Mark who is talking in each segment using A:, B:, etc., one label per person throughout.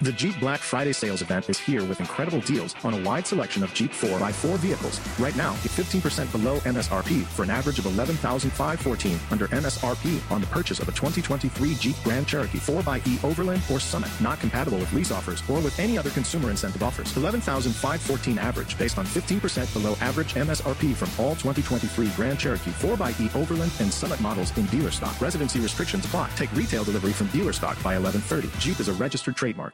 A: The Jeep Black Friday sales event is here with incredible deals on a wide selection of Jeep 4x4 vehicles. Right now, get 15% below MSRP for an average of 11514 under MSRP on the purchase of a 2023 Jeep Grand Cherokee 4xE Overland or Summit. Not compatible with lease offers or with any other consumer incentive offers. 11514 average based on 15% below average MSRP from all 2023 Grand Cherokee 4xE Overland and Summit models in dealer stock. Residency restrictions apply. Take retail delivery from dealer stock by 1130. Jeep is a registered trademark.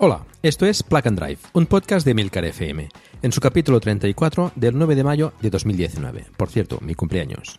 B: Hola, esto es Plug and Drive, un podcast de Milcar FM, en su capítulo 34 del 9 de mayo de 2019. Por cierto, mi cumpleaños.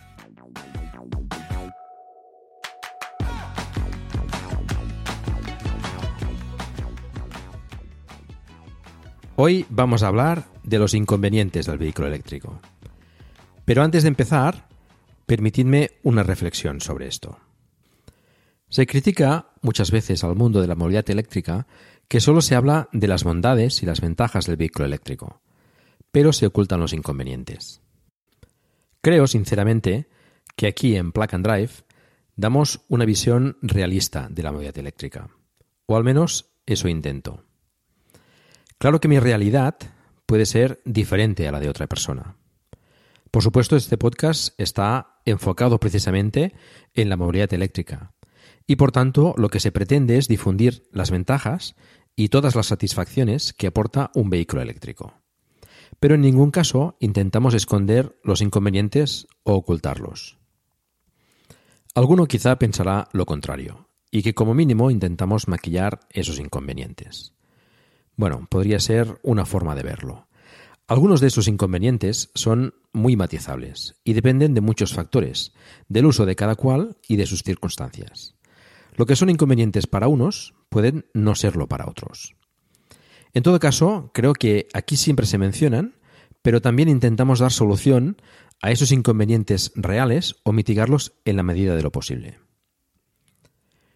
B: Hoy vamos a hablar de los inconvenientes del vehículo eléctrico. Pero antes de empezar, permitidme una reflexión sobre esto. Se critica muchas veces al mundo de la movilidad eléctrica que solo se habla de las bondades y las ventajas del vehículo eléctrico, pero se ocultan los inconvenientes. Creo, sinceramente, que aquí en Plug and Drive damos una visión realista de la movilidad eléctrica, o al menos eso intento. Claro que mi realidad puede ser diferente a la de otra persona. Por supuesto, este podcast está enfocado precisamente en la movilidad eléctrica, y por tanto lo que se pretende es difundir las ventajas y todas las satisfacciones que aporta un vehículo eléctrico. Pero en ningún caso intentamos esconder los inconvenientes o ocultarlos. Alguno quizá pensará lo contrario, y que como mínimo intentamos maquillar esos inconvenientes. Bueno, podría ser una forma de verlo. Algunos de esos inconvenientes son muy matizables y dependen de muchos factores, del uso de cada cual y de sus circunstancias. Lo que son inconvenientes para unos pueden no serlo para otros. En todo caso, creo que aquí siempre se mencionan, pero también intentamos dar solución a esos inconvenientes reales o mitigarlos en la medida de lo posible.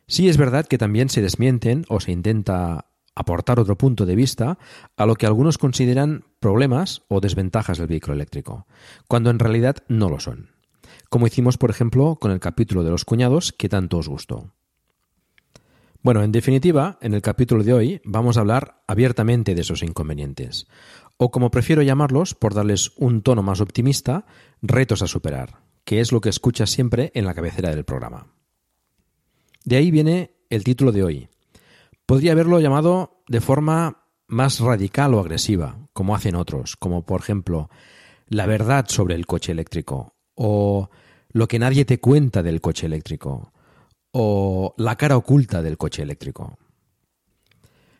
B: Sí es verdad que también se desmienten o se intenta aportar otro punto de vista a lo que algunos consideran problemas o desventajas del vehículo eléctrico, cuando en realidad no lo son, como hicimos por ejemplo con el capítulo de los cuñados que tanto os gustó. Bueno, en definitiva, en el capítulo de hoy vamos a hablar abiertamente de esos inconvenientes, o como prefiero llamarlos, por darles un tono más optimista, retos a superar, que es lo que escuchas siempre en la cabecera del programa. De ahí viene el título de hoy. Podría haberlo llamado de forma más radical o agresiva, como hacen otros, como por ejemplo la verdad sobre el coche eléctrico, o lo que nadie te cuenta del coche eléctrico, o la cara oculta del coche eléctrico.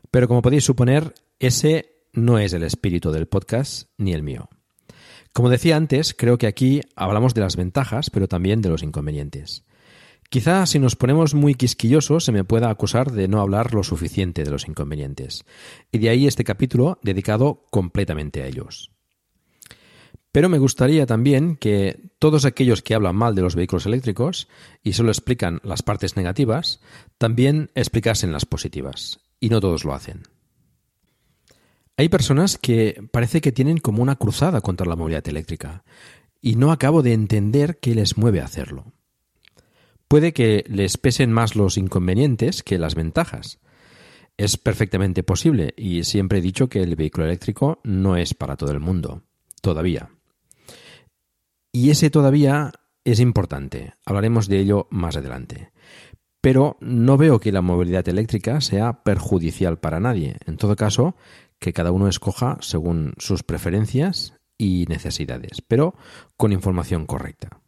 B: Pero como podéis suponer, ese no es el espíritu del podcast ni el mío. Como decía antes, creo que aquí hablamos de las ventajas, pero también de los inconvenientes. Quizá si nos ponemos muy quisquillosos se me pueda acusar de no hablar lo suficiente de los inconvenientes, y de ahí este capítulo dedicado completamente a ellos. Pero me gustaría también que todos aquellos que hablan mal de los vehículos eléctricos y solo explican las partes negativas, también explicasen las positivas. Y no todos lo hacen. Hay personas que parece que tienen como una cruzada contra la movilidad eléctrica y no acabo de entender qué les mueve a hacerlo. Puede que les pesen más los inconvenientes que las ventajas. Es perfectamente posible y siempre he dicho que el vehículo eléctrico no es para todo el mundo, todavía. Y ese todavía es importante. Hablaremos de ello más adelante. Pero no veo que la movilidad eléctrica sea perjudicial para nadie. En todo caso, que cada uno escoja según sus preferencias y necesidades, pero con información correcta.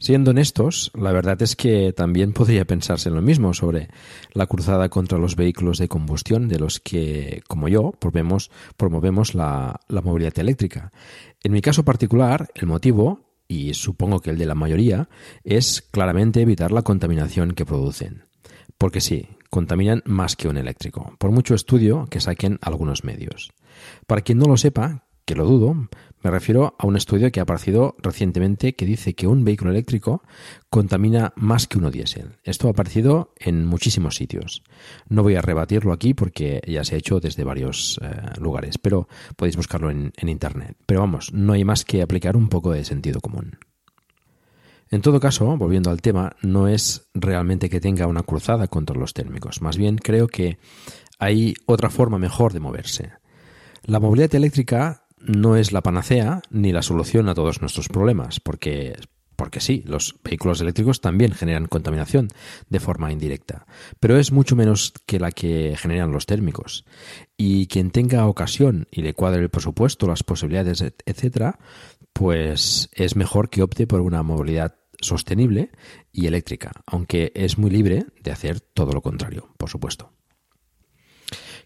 B: Siendo honestos, la verdad es que también podría pensarse en lo mismo sobre la cruzada contra los vehículos de combustión de los que, como yo, promovemos, la, la movilidad eléctrica. En mi caso particular, el motivo, y supongo que el de la mayoría, es claramente evitar la contaminación que producen. Porque sí, contaminan más que un eléctrico, por mucho estudio que saquen algunos medios. Para quien no lo sepa, que lo dudo, me refiero a un estudio que ha aparecido recientemente que dice que un vehículo eléctrico contamina más que uno diésel. Esto ha aparecido en muchísimos sitios. No voy a rebatirlo aquí porque ya se ha hecho desde varios eh, lugares, pero podéis buscarlo en, en Internet. Pero vamos, no hay más que aplicar un poco de sentido común. En todo caso, volviendo al tema, no es realmente que tenga una cruzada contra los térmicos. Más bien creo que hay otra forma mejor de moverse. La movilidad eléctrica no es la panacea ni la solución a todos nuestros problemas, porque porque sí, los vehículos eléctricos también generan contaminación de forma indirecta, pero es mucho menos que la que generan los térmicos. Y quien tenga ocasión y le cuadre el presupuesto, las posibilidades, etcétera, pues es mejor que opte por una movilidad sostenible y eléctrica, aunque es muy libre de hacer todo lo contrario, por supuesto.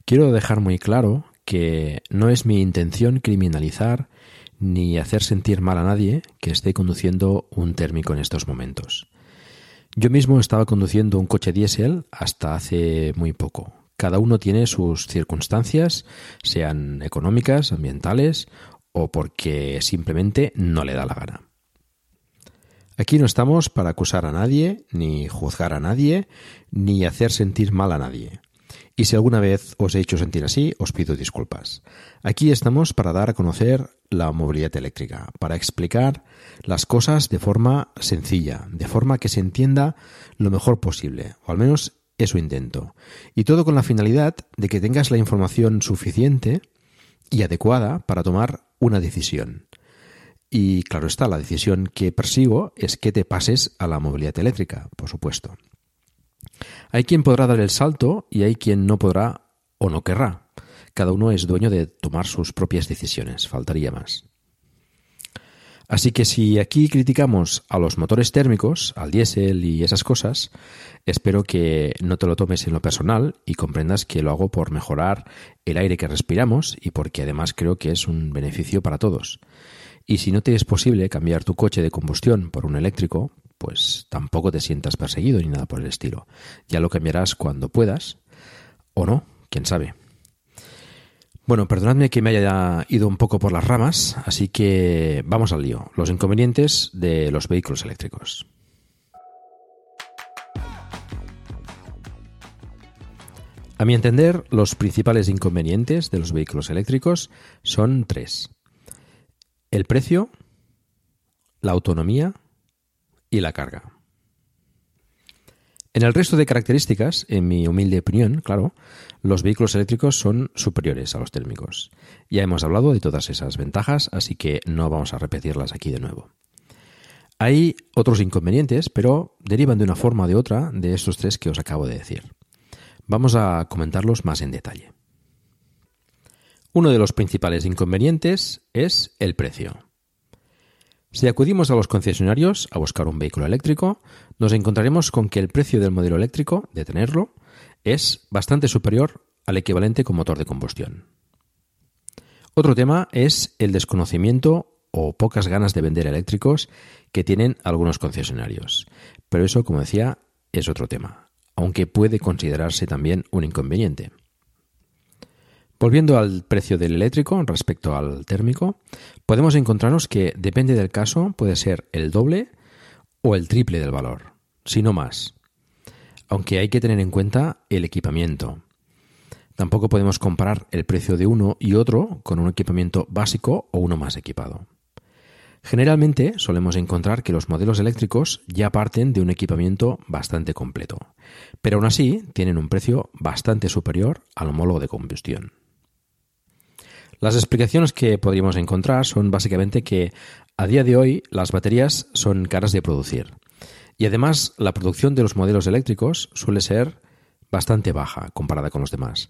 B: Quiero dejar muy claro que no es mi intención criminalizar ni hacer sentir mal a nadie que esté conduciendo un térmico en estos momentos. Yo mismo estaba conduciendo un coche diésel hasta hace muy poco. Cada uno tiene sus circunstancias, sean económicas, ambientales o porque simplemente no le da la gana. Aquí no estamos para acusar a nadie, ni juzgar a nadie, ni hacer sentir mal a nadie. Y si alguna vez os he hecho sentir así, os pido disculpas. Aquí estamos para dar a conocer la movilidad eléctrica, para explicar las cosas de forma sencilla, de forma que se entienda lo mejor posible, o al menos eso intento. Y todo con la finalidad de que tengas la información suficiente y adecuada para tomar una decisión. Y claro está, la decisión que persigo es que te pases a la movilidad eléctrica, por supuesto. Hay quien podrá dar el salto y hay quien no podrá o no querrá. Cada uno es dueño de tomar sus propias decisiones, faltaría más. Así que si aquí criticamos a los motores térmicos, al diésel y esas cosas, espero que no te lo tomes en lo personal y comprendas que lo hago por mejorar el aire que respiramos y porque además creo que es un beneficio para todos. Y si no te es posible cambiar tu coche de combustión por un eléctrico, pues tampoco te sientas perseguido ni nada por el estilo. Ya lo cambiarás cuando puedas, o no, quién sabe. Bueno, perdonadme que me haya ido un poco por las ramas, así que vamos al lío. Los inconvenientes de los vehículos eléctricos. A mi entender, los principales inconvenientes de los vehículos eléctricos son tres. El precio, la autonomía y la carga. En el resto de características, en mi humilde opinión, claro, los vehículos eléctricos son superiores a los térmicos. Ya hemos hablado de todas esas ventajas, así que no vamos a repetirlas aquí de nuevo. Hay otros inconvenientes, pero derivan de una forma o de otra de estos tres que os acabo de decir. Vamos a comentarlos más en detalle. Uno de los principales inconvenientes es el precio. Si acudimos a los concesionarios a buscar un vehículo eléctrico, nos encontraremos con que el precio del modelo eléctrico, de tenerlo, es bastante superior al equivalente con motor de combustión. Otro tema es el desconocimiento o pocas ganas de vender eléctricos que tienen algunos concesionarios. Pero eso, como decía, es otro tema, aunque puede considerarse también un inconveniente. Volviendo al precio del eléctrico respecto al térmico, podemos encontrarnos que depende del caso, puede ser el doble o el triple del valor, si no más. Aunque hay que tener en cuenta el equipamiento. Tampoco podemos comparar el precio de uno y otro con un equipamiento básico o uno más equipado. Generalmente solemos encontrar que los modelos eléctricos ya parten de un equipamiento bastante completo, pero aún así tienen un precio bastante superior al homólogo de combustión. Las explicaciones que podríamos encontrar son básicamente que a día de hoy las baterías son caras de producir y además la producción de los modelos eléctricos suele ser bastante baja comparada con los demás.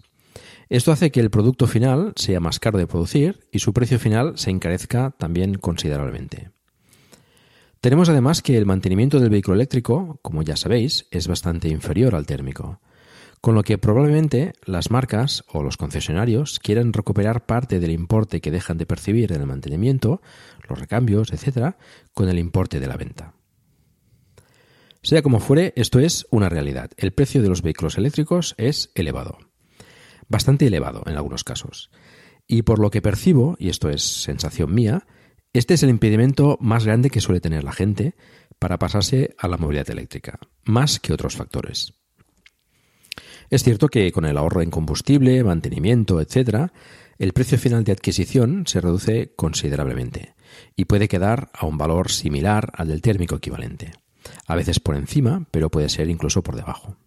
B: Esto hace que el producto final sea más caro de producir y su precio final se encarezca también considerablemente. Tenemos además que el mantenimiento del vehículo eléctrico, como ya sabéis, es bastante inferior al térmico, con lo que probablemente las marcas o los concesionarios quieran recuperar parte del importe que dejan de percibir en el mantenimiento, los recambios, etc., con el importe de la venta. Sea como fuere, esto es una realidad. El precio de los vehículos eléctricos es elevado. Bastante elevado en algunos casos. Y por lo que percibo, y esto es sensación mía, este es el impedimento más grande que suele tener la gente para pasarse a la movilidad eléctrica, más que otros factores. Es cierto que con el ahorro en combustible, mantenimiento, etc., el precio final de adquisición se reduce considerablemente y puede quedar a un valor similar al del térmico equivalente a veces por encima, pero puede ser incluso por debajo.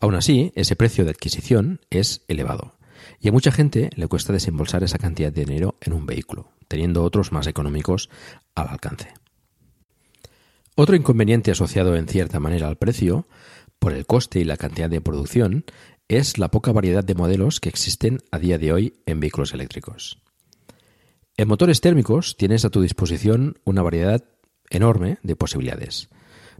B: Aún así, ese precio de adquisición es elevado, y a mucha gente le cuesta desembolsar esa cantidad de dinero en un vehículo, teniendo otros más económicos al alcance. Otro inconveniente asociado en cierta manera al precio, por el coste y la cantidad de producción, es la poca variedad de modelos que existen a día de hoy en vehículos eléctricos. En motores térmicos tienes a tu disposición una variedad enorme de posibilidades,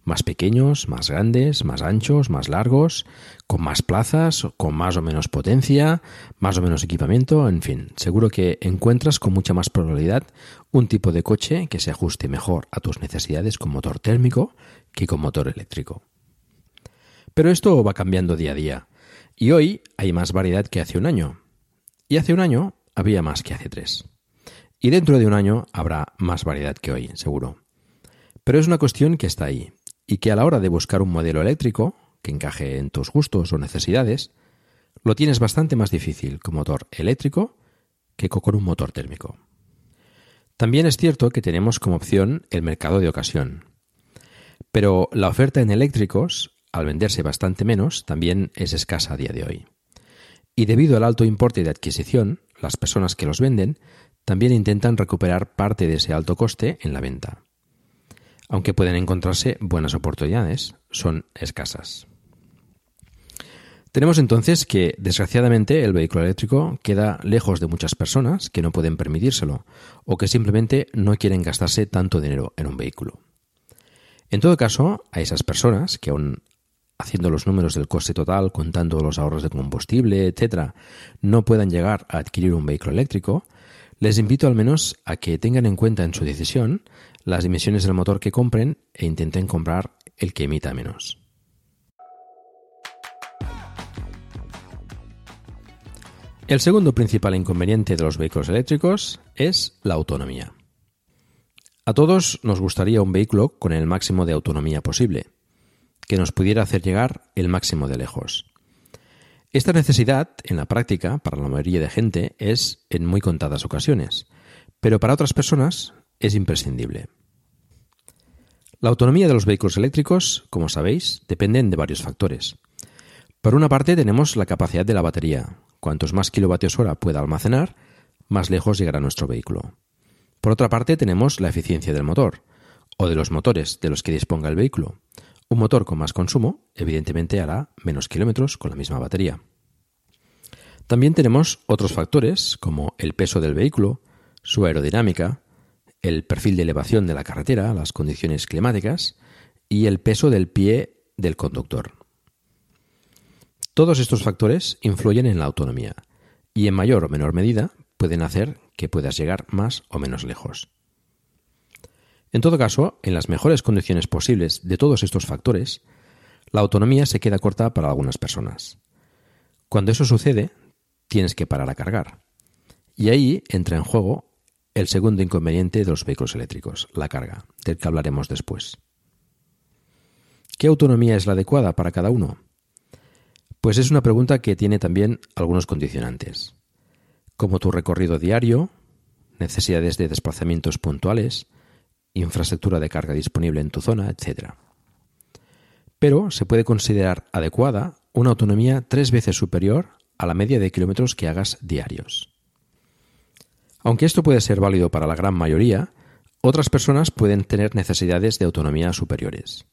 B: más pequeños, más grandes, más anchos, más largos, con más plazas, con más o menos potencia, más o menos equipamiento, en fin, seguro que encuentras con mucha más probabilidad un tipo de coche que se ajuste mejor a tus necesidades con motor térmico que con motor eléctrico. Pero esto va cambiando día a día, y hoy hay más variedad que hace un año, y hace un año había más que hace tres. Y dentro de un año habrá más variedad que hoy, seguro. Pero es una cuestión que está ahí, y que a la hora de buscar un modelo eléctrico que encaje en tus gustos o necesidades, lo tienes bastante más difícil con motor eléctrico que con un motor térmico. También es cierto que tenemos como opción el mercado de ocasión, pero la oferta en eléctricos, al venderse bastante menos, también es escasa a día de hoy. Y debido al alto importe de adquisición, las personas que los venden también intentan recuperar parte de ese alto coste en la venta aunque pueden encontrarse buenas oportunidades, son escasas. Tenemos entonces que, desgraciadamente, el vehículo eléctrico queda lejos de muchas personas que no pueden permitírselo o que simplemente no quieren gastarse tanto dinero en un vehículo. En todo caso, a esas personas que aún haciendo los números del coste total, contando los ahorros de combustible, etc., no puedan llegar a adquirir un vehículo eléctrico, les invito al menos a que tengan en cuenta en su decisión las dimensiones del motor que compren e intenten comprar el que emita menos. El segundo principal inconveniente de los vehículos eléctricos es la autonomía. A todos nos gustaría un vehículo con el máximo de autonomía posible, que nos pudiera hacer llegar el máximo de lejos. Esta necesidad, en la práctica, para la mayoría de gente, es en muy contadas ocasiones, pero para otras personas es imprescindible. La autonomía de los vehículos eléctricos, como sabéis, dependen de varios factores. Por una parte tenemos la capacidad de la batería. Cuantos más kilovatios hora pueda almacenar, más lejos llegará nuestro vehículo. Por otra parte tenemos la eficiencia del motor, o de los motores de los que disponga el vehículo. Un motor con más consumo, evidentemente, hará menos kilómetros con la misma batería. También tenemos otros factores como el peso del vehículo, su aerodinámica, el perfil de elevación de la carretera, las condiciones climáticas y el peso del pie del conductor. Todos estos factores influyen en la autonomía y en mayor o menor medida pueden hacer que puedas llegar más o menos lejos. En todo caso, en las mejores condiciones posibles de todos estos factores, la autonomía se queda corta para algunas personas. Cuando eso sucede, tienes que parar a cargar. Y ahí entra en juego el segundo inconveniente de los vehículos eléctricos, la carga, del que hablaremos después. ¿Qué autonomía es la adecuada para cada uno? Pues es una pregunta que tiene también algunos condicionantes, como tu recorrido diario, necesidades de desplazamientos puntuales, infraestructura de carga disponible en tu zona, etc. Pero se puede considerar adecuada una autonomía tres veces superior a la media de kilómetros que hagas diarios. Aunque esto puede ser válido para la gran mayoría, otras personas pueden tener necesidades de autonomía superiores,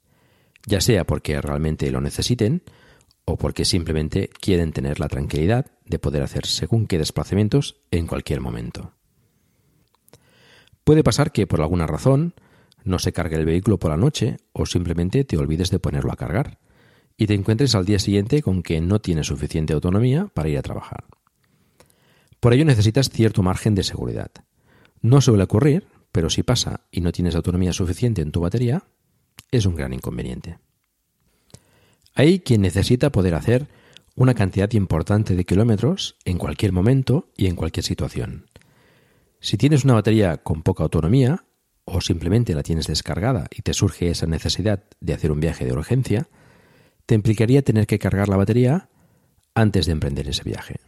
B: ya sea porque realmente lo necesiten o porque simplemente quieren tener la tranquilidad de poder hacer según qué desplazamientos en cualquier momento. Puede pasar que por alguna razón no se cargue el vehículo por la noche o simplemente te olvides de ponerlo a cargar y te encuentres al día siguiente con que no tienes suficiente autonomía para ir a trabajar. Por ello necesitas cierto margen de seguridad. No suele ocurrir, pero si pasa y no tienes autonomía suficiente en tu batería, es un gran inconveniente. Hay quien necesita poder hacer una cantidad importante de kilómetros en cualquier momento y en cualquier situación. Si tienes una batería con poca autonomía o simplemente la tienes descargada y te surge esa necesidad de hacer un viaje de urgencia, te implicaría tener que cargar la batería antes de emprender ese viaje.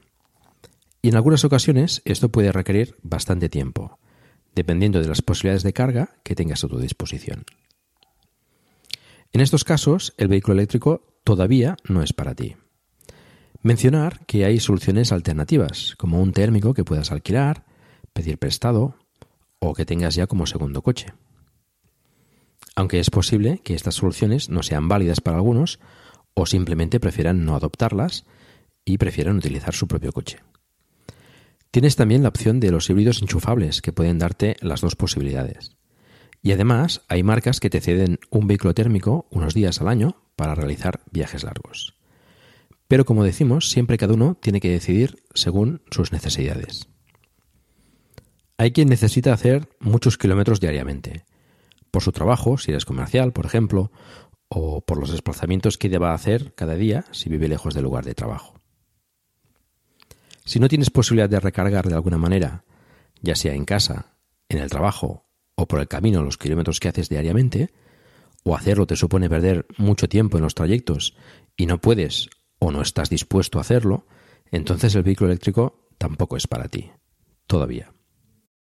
B: Y en algunas ocasiones esto puede requerir bastante tiempo, dependiendo de las posibilidades de carga que tengas a tu disposición. En estos casos, el vehículo eléctrico todavía no es para ti. Mencionar que hay soluciones alternativas, como un térmico que puedas alquilar, pedir prestado o que tengas ya como segundo coche. Aunque es posible que estas soluciones no sean válidas para algunos o simplemente prefieran no adoptarlas y prefieran utilizar su propio coche. Tienes también la opción de los híbridos enchufables que pueden darte las dos posibilidades. Y además hay marcas que te ceden un vehículo térmico unos días al año para realizar viajes largos. Pero como decimos, siempre cada uno tiene que decidir según sus necesidades. Hay quien necesita hacer muchos kilómetros diariamente, por su trabajo, si eres comercial, por ejemplo, o por los desplazamientos que deba hacer cada día si vive lejos del lugar de trabajo. Si no tienes posibilidad de recargar de alguna manera, ya sea en casa, en el trabajo o por el camino los kilómetros que haces diariamente, o hacerlo te supone perder mucho tiempo en los trayectos y no puedes o no estás dispuesto a hacerlo, entonces el vehículo eléctrico tampoco es para ti. Todavía.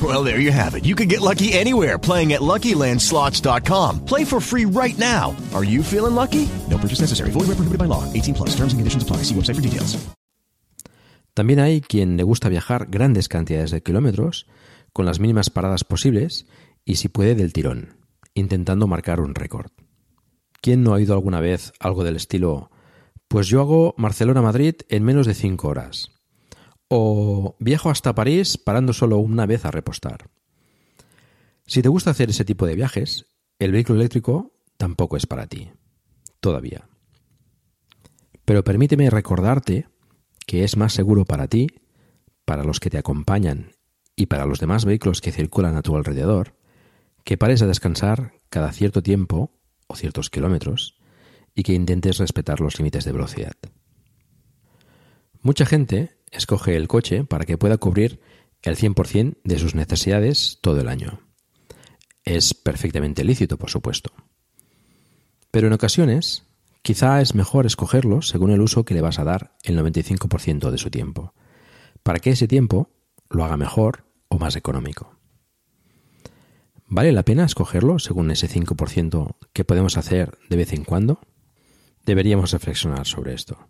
C: Well, there you have it. You can get lucky anywhere playing at LuckyLandSlots.com. Play for free right now. Are you feeling lucky? No purchase necessary. Void where prohibited by law. 18 plus. Terms and conditions apply. See website for details.
B: También hay quien le gusta viajar grandes cantidades de kilómetros con las mínimas paradas posibles y si puede del tirón intentando marcar un récord. ¿Quién no ha oído alguna vez algo del estilo, pues yo hago Barcelona-Madrid en menos de cinco horas? O viajo hasta París parando solo una vez a repostar. Si te gusta hacer ese tipo de viajes, el vehículo eléctrico tampoco es para ti. Todavía. Pero permíteme recordarte que es más seguro para ti, para los que te acompañan y para los demás vehículos que circulan a tu alrededor, que pares a descansar cada cierto tiempo o ciertos kilómetros y que intentes respetar los límites de velocidad. Mucha gente escoge el coche para que pueda cubrir el 100% de sus necesidades todo el año. Es perfectamente lícito, por supuesto. Pero en ocasiones, quizá es mejor escogerlo según el uso que le vas a dar el 95% de su tiempo, para que ese tiempo lo haga mejor o más económico. ¿Vale la pena escogerlo según ese 5% que podemos hacer de vez en cuando? Deberíamos reflexionar sobre esto.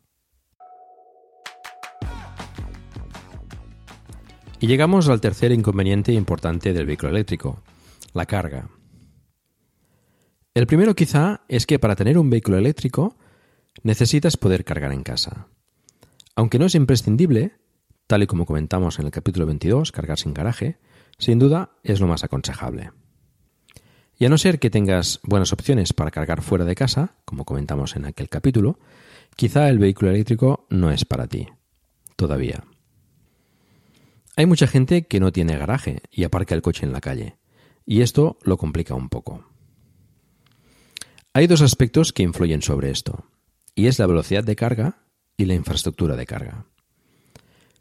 B: Y llegamos al tercer inconveniente importante del vehículo eléctrico, la carga. El primero quizá es que para tener un vehículo eléctrico necesitas poder cargar en casa. Aunque no es imprescindible, tal y como comentamos en el capítulo 22, cargar sin garaje, sin duda es lo más aconsejable. Y a no ser que tengas buenas opciones para cargar fuera de casa, como comentamos en aquel capítulo, quizá el vehículo eléctrico no es para ti. Todavía. Hay mucha gente que no tiene garaje y aparca el coche en la calle, y esto lo complica un poco. Hay dos aspectos que influyen sobre esto, y es la velocidad de carga y la infraestructura de carga.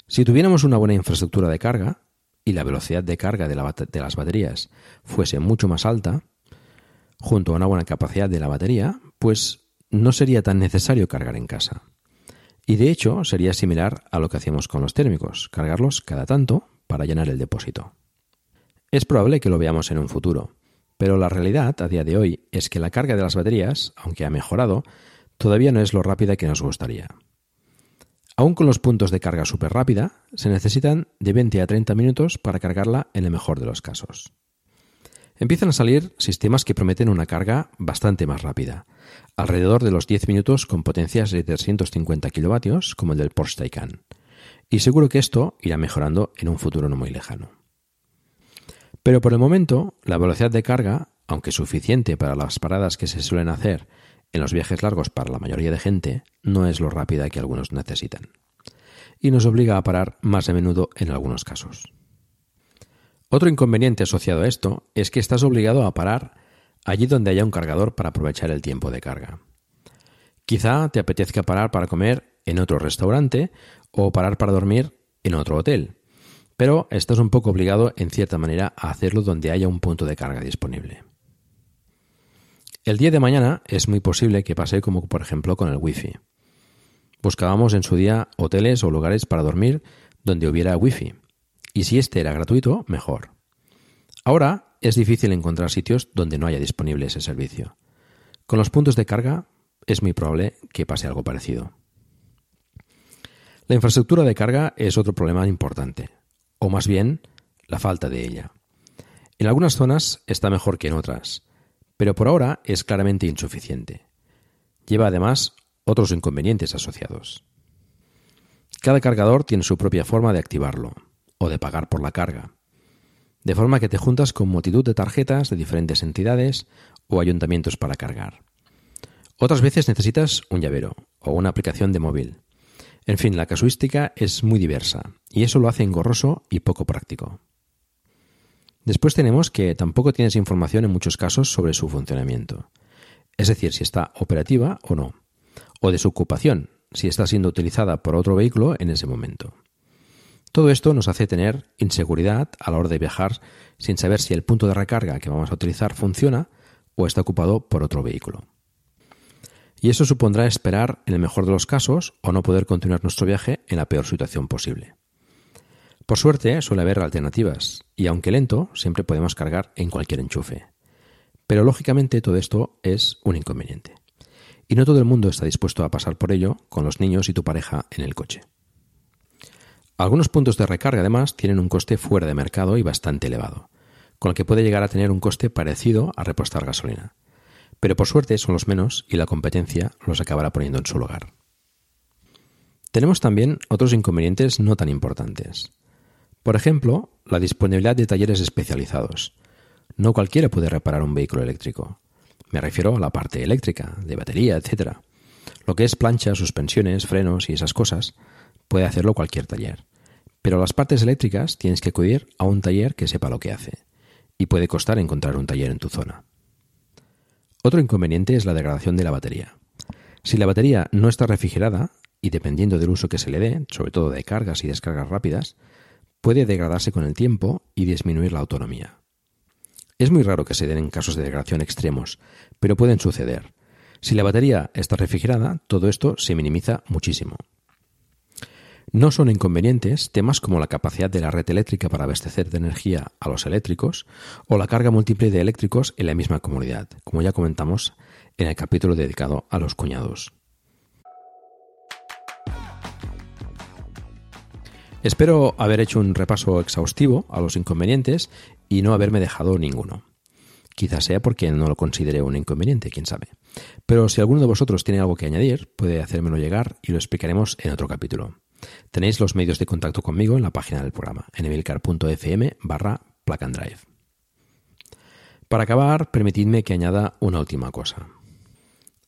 B: Si tuviéramos una buena infraestructura de carga y la velocidad de carga de, de las baterías fuese mucho más alta, junto a una buena capacidad de la batería, pues no sería tan necesario cargar en casa. Y de hecho sería similar a lo que hacíamos con los térmicos, cargarlos cada tanto para llenar el depósito. Es probable que lo veamos en un futuro, pero la realidad a día de hoy es que la carga de las baterías, aunque ha mejorado, todavía no es lo rápida que nos gustaría. Aún con los puntos de carga súper rápida, se necesitan de 20 a 30 minutos para cargarla en el mejor de los casos. Empiezan a salir sistemas que prometen una carga bastante más rápida, alrededor de los 10 minutos con potencias de 350 kilovatios, como el del Porsche Taycan. Y seguro que esto irá mejorando en un futuro no muy lejano. Pero por el momento, la velocidad de carga, aunque suficiente para las paradas que se suelen hacer en los viajes largos para la mayoría de gente, no es lo rápida que algunos necesitan. Y nos obliga a parar más a menudo en algunos casos. Otro inconveniente asociado a esto es que estás obligado a parar allí donde haya un cargador para aprovechar el tiempo de carga. Quizá te apetezca parar para comer en otro restaurante o parar para dormir en otro hotel, pero estás un poco obligado en cierta manera a hacerlo donde haya un punto de carga disponible. El día de mañana es muy posible que pase como por ejemplo con el wifi. Buscábamos en su día hoteles o lugares para dormir donde hubiera wifi y si este era gratuito, mejor. Ahora es difícil encontrar sitios donde no haya disponible ese servicio. Con los puntos de carga es muy probable que pase algo parecido. La infraestructura de carga es otro problema importante, o más bien la falta de ella. En algunas zonas está mejor que en otras, pero por ahora es claramente insuficiente. Lleva además otros inconvenientes asociados. Cada cargador tiene su propia forma de activarlo o de pagar por la carga. De forma que te juntas con multitud de tarjetas de diferentes entidades o ayuntamientos para cargar. Otras veces necesitas un llavero o una aplicación de móvil. En fin, la casuística es muy diversa y eso lo hace engorroso y poco práctico. Después tenemos que tampoco tienes información en muchos casos sobre su funcionamiento, es decir, si está operativa o no, o de su ocupación, si está siendo utilizada por otro vehículo en ese momento. Todo esto nos hace tener inseguridad a la hora de viajar sin saber si el punto de recarga que vamos a utilizar funciona o está ocupado por otro vehículo. Y eso supondrá esperar, en el mejor de los casos, o no poder continuar nuestro viaje en la peor situación posible. Por suerte, suele haber alternativas, y aunque lento, siempre podemos cargar en cualquier enchufe. Pero lógicamente todo esto es un inconveniente. Y no todo el mundo está dispuesto a pasar por ello con los niños y tu pareja en el coche. Algunos puntos de recarga además tienen un coste fuera de mercado y bastante elevado, con el que puede llegar a tener un coste parecido a repostar gasolina. Pero por suerte son los menos y la competencia los acabará poniendo en su lugar. Tenemos también otros inconvenientes no tan importantes. Por ejemplo, la disponibilidad de talleres especializados. No cualquiera puede reparar un vehículo eléctrico. Me refiero a la parte eléctrica, de batería, etc. Lo que es plancha, suspensiones, frenos y esas cosas, puede hacerlo cualquier taller. Pero las partes eléctricas tienes que acudir a un taller que sepa lo que hace, y puede costar encontrar un taller en tu zona. Otro inconveniente es la degradación de la batería. Si la batería no está refrigerada, y dependiendo del uso que se le dé, sobre todo de cargas y descargas rápidas, puede degradarse con el tiempo y disminuir la autonomía. Es muy raro que se den en casos de degradación extremos, pero pueden suceder. Si la batería está refrigerada, todo esto se minimiza muchísimo. No son inconvenientes temas como la capacidad de la red eléctrica para abastecer de energía a los eléctricos o la carga múltiple de eléctricos en la misma comunidad, como ya comentamos en el capítulo dedicado a los cuñados. Espero haber hecho un repaso exhaustivo a los inconvenientes y no haberme dejado ninguno. Quizás sea porque no lo considere un inconveniente, quién sabe. Pero si alguno de vosotros tiene algo que añadir, puede hacérmelo llegar y lo explicaremos en otro capítulo. Tenéis los medios de contacto conmigo en la página del programa, en emilcar.fm barra drive. Para acabar, permitidme que añada una última cosa.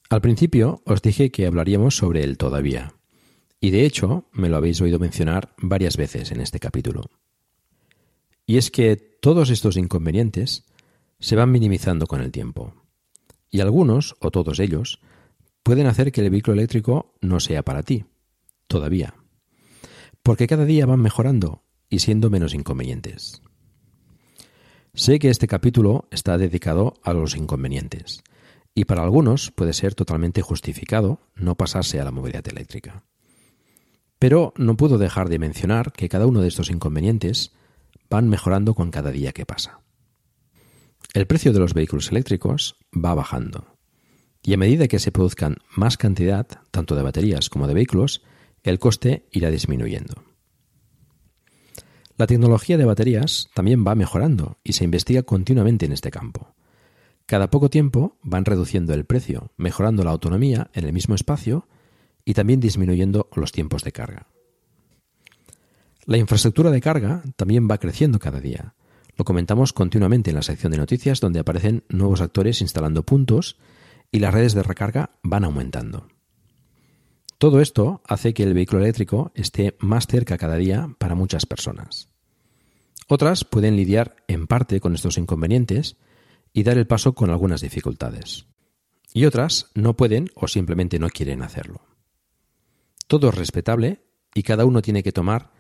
B: Al principio os dije que hablaríamos sobre el todavía, y de hecho me lo habéis oído mencionar varias veces en este capítulo. Y es que todos estos inconvenientes se van minimizando con el tiempo, y algunos, o todos ellos, pueden hacer que el vehículo eléctrico no sea para ti, todavía. Porque cada día van mejorando y siendo menos inconvenientes. Sé que este capítulo está dedicado a los inconvenientes, y para algunos puede ser totalmente justificado no pasarse a la movilidad eléctrica. Pero no puedo dejar de mencionar que cada uno de estos inconvenientes van mejorando con cada día que pasa. El precio de los vehículos eléctricos va bajando, y a medida que se produzcan más cantidad, tanto de baterías como de vehículos, el coste irá disminuyendo. La tecnología de baterías también va mejorando y se investiga continuamente en este campo. Cada poco tiempo van reduciendo el precio, mejorando la autonomía en el mismo espacio y también disminuyendo los tiempos de carga. La infraestructura de carga también va creciendo cada día. Lo comentamos continuamente en la sección de noticias donde aparecen nuevos actores instalando puntos y las redes de recarga van aumentando. Todo esto hace que el vehículo eléctrico esté más cerca cada día para muchas personas. Otras pueden lidiar en parte con estos inconvenientes y dar el paso con algunas dificultades. Y otras no pueden o simplemente no quieren hacerlo. Todo es respetable y cada uno tiene que tomar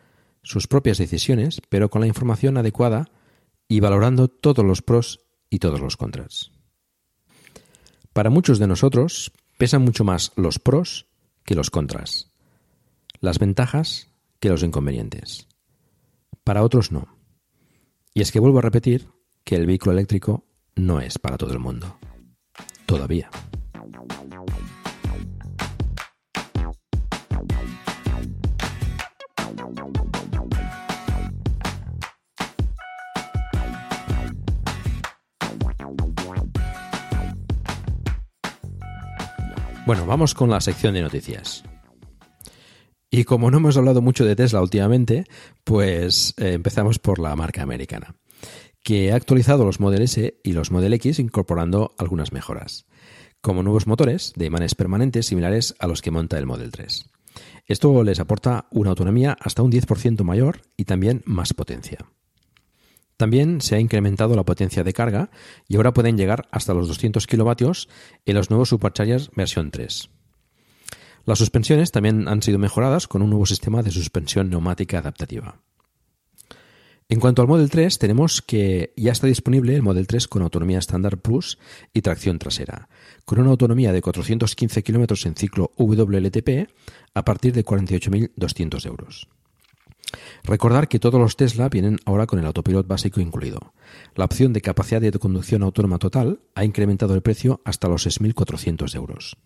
B: sus propias decisiones, pero con la información adecuada y valorando todos los pros y todos los contras. Para muchos de nosotros pesan mucho más los pros que los contras, las ventajas que los inconvenientes. Para otros no. Y es que vuelvo a repetir que el vehículo eléctrico no es para todo el mundo. Todavía. Bueno, vamos con la sección de noticias. Y como no hemos hablado mucho de Tesla últimamente, pues eh, empezamos por la marca americana, que ha actualizado los Model S y los Model X incorporando algunas mejoras, como nuevos motores de imanes permanentes similares a los que monta el Model 3. Esto les aporta una autonomía hasta un 10% mayor y también más potencia. También se ha incrementado la potencia de carga y ahora pueden llegar hasta los 200 kilovatios en los nuevos Superchargers versión 3. Las suspensiones también han sido mejoradas con un nuevo sistema de suspensión neumática adaptativa. En cuanto al Model 3, tenemos que ya está disponible el Model 3 con autonomía estándar Plus y tracción trasera, con una autonomía de 415 kilómetros en ciclo WLTP a partir de 48.200 euros. Recordar que todos los Tesla vienen ahora con el autopilot básico incluido. La opción de capacidad de conducción autónoma total ha incrementado el precio hasta los 6.400 euros.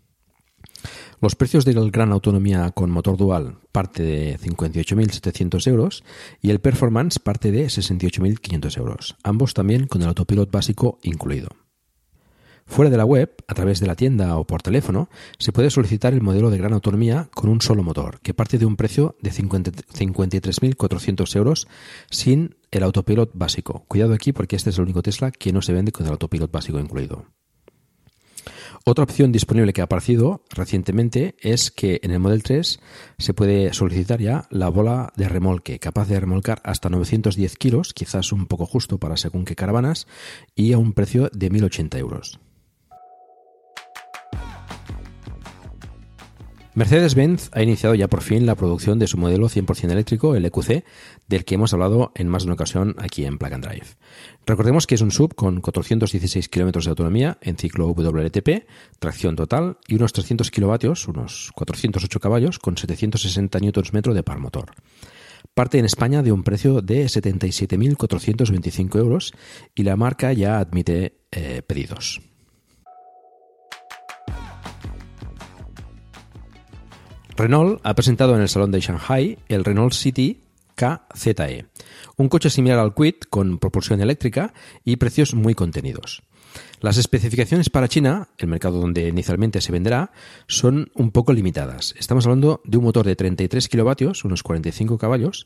B: Los precios del Gran Autonomía con motor dual parte de 58.700 euros y el Performance parte de 68.500 euros, ambos también con el autopilot básico incluido. Fuera de la web, a través de la tienda o por teléfono, se puede solicitar el modelo de gran autonomía con un solo motor, que parte de un precio de 53.400 euros sin el autopilot básico. Cuidado aquí porque este es el único Tesla que no se vende con el autopilot básico incluido. Otra opción disponible que ha aparecido recientemente es que en el Model 3 se puede solicitar ya la bola de remolque, capaz de remolcar hasta 910 kilos, quizás un poco justo para según qué caravanas, y a un precio de 1.080 euros. Mercedes-Benz ha iniciado ya por fin la producción de su modelo 100% eléctrico, el EQC, del que hemos hablado en más de una ocasión aquí en Plug and Drive. Recordemos que es un sub con 416 kilómetros de autonomía en ciclo WLTP, tracción total y unos 300 kilovatios, unos 408 caballos, con 760 Nm de par motor. Parte en España de un precio de 77.425 euros y la marca ya admite eh, pedidos. Renault ha presentado en el Salón de Shanghai el Renault City KZE, un coche similar al Kwid con propulsión eléctrica y precios muy contenidos. Las especificaciones para China, el mercado donde inicialmente se venderá, son un poco limitadas. Estamos hablando de un motor de 33 kilovatios, unos 45 caballos,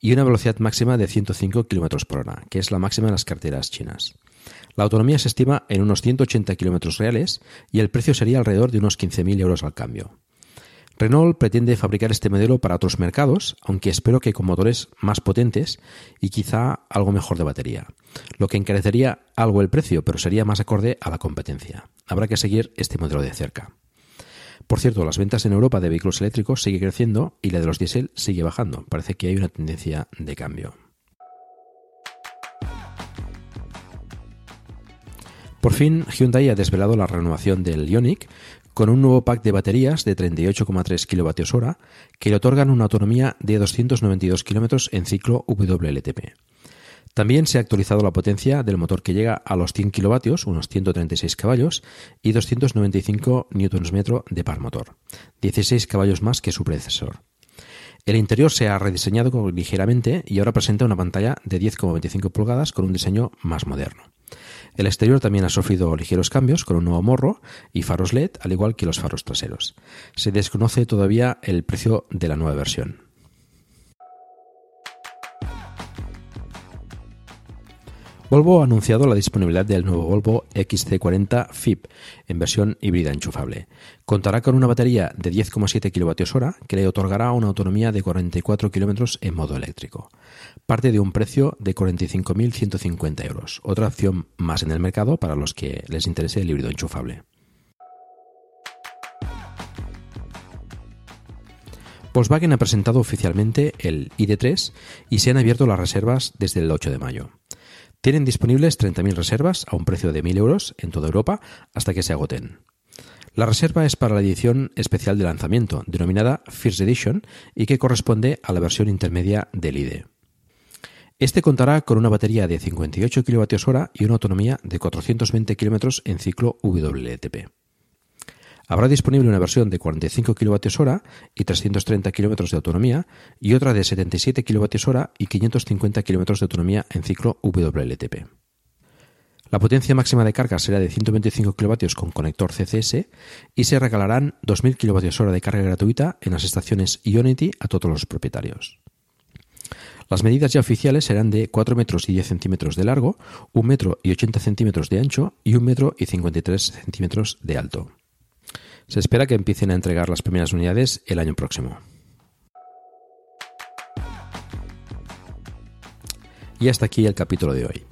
B: y una velocidad máxima de 105 km por hora, que es la máxima en las carteras chinas. La autonomía se estima en unos 180 kilómetros reales y el precio sería alrededor de unos 15.000 euros al cambio. Renault pretende fabricar este modelo para otros mercados, aunque espero que con motores más potentes y quizá algo mejor de batería, lo que encarecería algo el precio, pero sería más acorde a la competencia. Habrá que seguir este modelo de cerca. Por cierto, las ventas en Europa de vehículos eléctricos sigue creciendo y la de los diésel sigue bajando. Parece que hay una tendencia de cambio. Por fin, Hyundai ha desvelado la renovación del Ioniq con un nuevo pack de baterías de 38,3 kWh que le otorgan una autonomía de 292 km en ciclo WLTP. También se ha actualizado la potencia del motor que llega a los 100 kilovatios, unos 136 caballos, y 295 Nm de par motor, 16 caballos más que su predecesor. El interior se ha rediseñado ligeramente y ahora presenta una pantalla de 10,25 pulgadas con un diseño más moderno. El exterior también ha sufrido ligeros cambios con un nuevo morro y faros LED, al igual que los faros traseros. Se desconoce todavía el precio de la nueva versión. Volvo ha anunciado la disponibilidad del nuevo Volvo XC40 FIP en versión híbrida enchufable. Contará con una batería de 10,7 kWh que le otorgará una autonomía de 44 km en modo eléctrico. Parte de un precio de 45.150 euros, otra opción más en el mercado para los que les interese el híbrido enchufable. Volkswagen ha presentado oficialmente el ID3 y se han abierto las reservas desde el 8 de mayo. Tienen disponibles 30.000 reservas a un precio de 1.000 euros en toda Europa hasta que se agoten. La reserva es para la edición especial de lanzamiento, denominada First Edition, y que corresponde a la versión intermedia del IDE. Este contará con una batería de 58 kWh y una autonomía de 420 km en ciclo WLTP. Habrá disponible una versión de 45 kWh y 330 km de autonomía y otra de 77 kWh y 550 km de autonomía en ciclo WLTP. La potencia máxima de carga será de 125 kW con conector CCS y se regalarán 2.000 kWh de carga gratuita en las estaciones Ionity a todos los propietarios. Las medidas ya oficiales serán de 4 metros y 10 centímetros de largo, 1 metro y 80 centímetros de ancho y 1 metro y 53 centímetros de alto. Se espera que empiecen a entregar las primeras unidades el año próximo. Y hasta aquí el capítulo de hoy.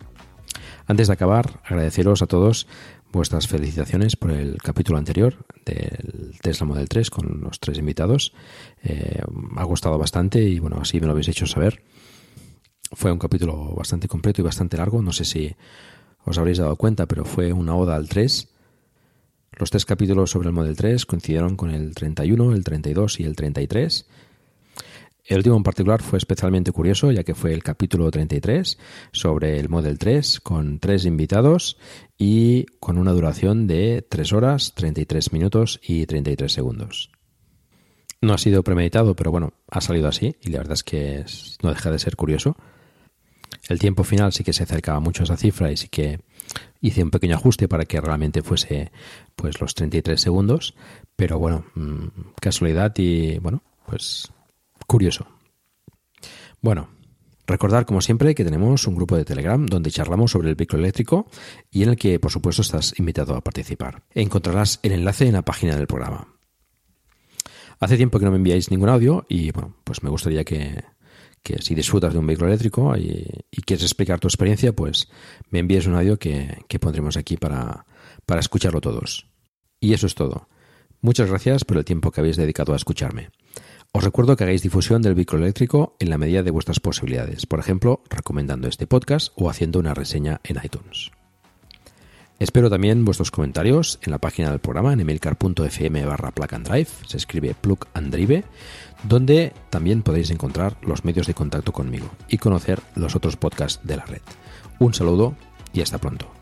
B: Antes de acabar, agradeceros a todos vuestras felicitaciones por el capítulo anterior del Tesla Model 3 con los tres invitados. Eh, ha gustado bastante y bueno, así me lo habéis hecho saber. Fue un capítulo bastante completo y bastante largo. No sé si os habréis dado cuenta, pero fue una oda al 3 los tres capítulos sobre el Model 3 coincidieron con el 31, el 32 y el 33. El último en particular fue especialmente curioso, ya que fue el capítulo 33 sobre el Model 3, con tres invitados y con una duración de 3 horas, 33 minutos y 33 segundos. No ha sido premeditado, pero bueno, ha salido así y la verdad es que no deja de ser curioso. El tiempo final sí que se acercaba mucho a esa cifra y sí que hice un pequeño ajuste para que realmente fuese pues los 33 segundos, pero bueno, mm, casualidad y bueno, pues curioso. Bueno, recordar como siempre que tenemos un grupo de Telegram donde charlamos sobre el vehículo eléctrico y en el que por supuesto estás invitado a participar. Encontrarás el enlace en la página del programa. Hace tiempo que no me enviáis ningún audio y bueno, pues me gustaría que, que si disfrutas de un vehículo eléctrico y, quieres explicar tu experiencia, pues me envíes un audio que, pondremos aquí para, para escucharlo todos. Y eso es todo. Muchas gracias por el tiempo que habéis dedicado a escucharme. Os recuerdo que hagáis difusión del vehículo eléctrico en la medida de vuestras posibilidades, por ejemplo, recomendando este podcast o haciendo una reseña en iTunes. Espero también vuestros comentarios en la página del programa en emilcar.fm barra plug and drive, se escribe plug and drive, donde también podéis encontrar los medios de contacto conmigo y conocer los otros podcasts de la red. Un saludo y hasta pronto.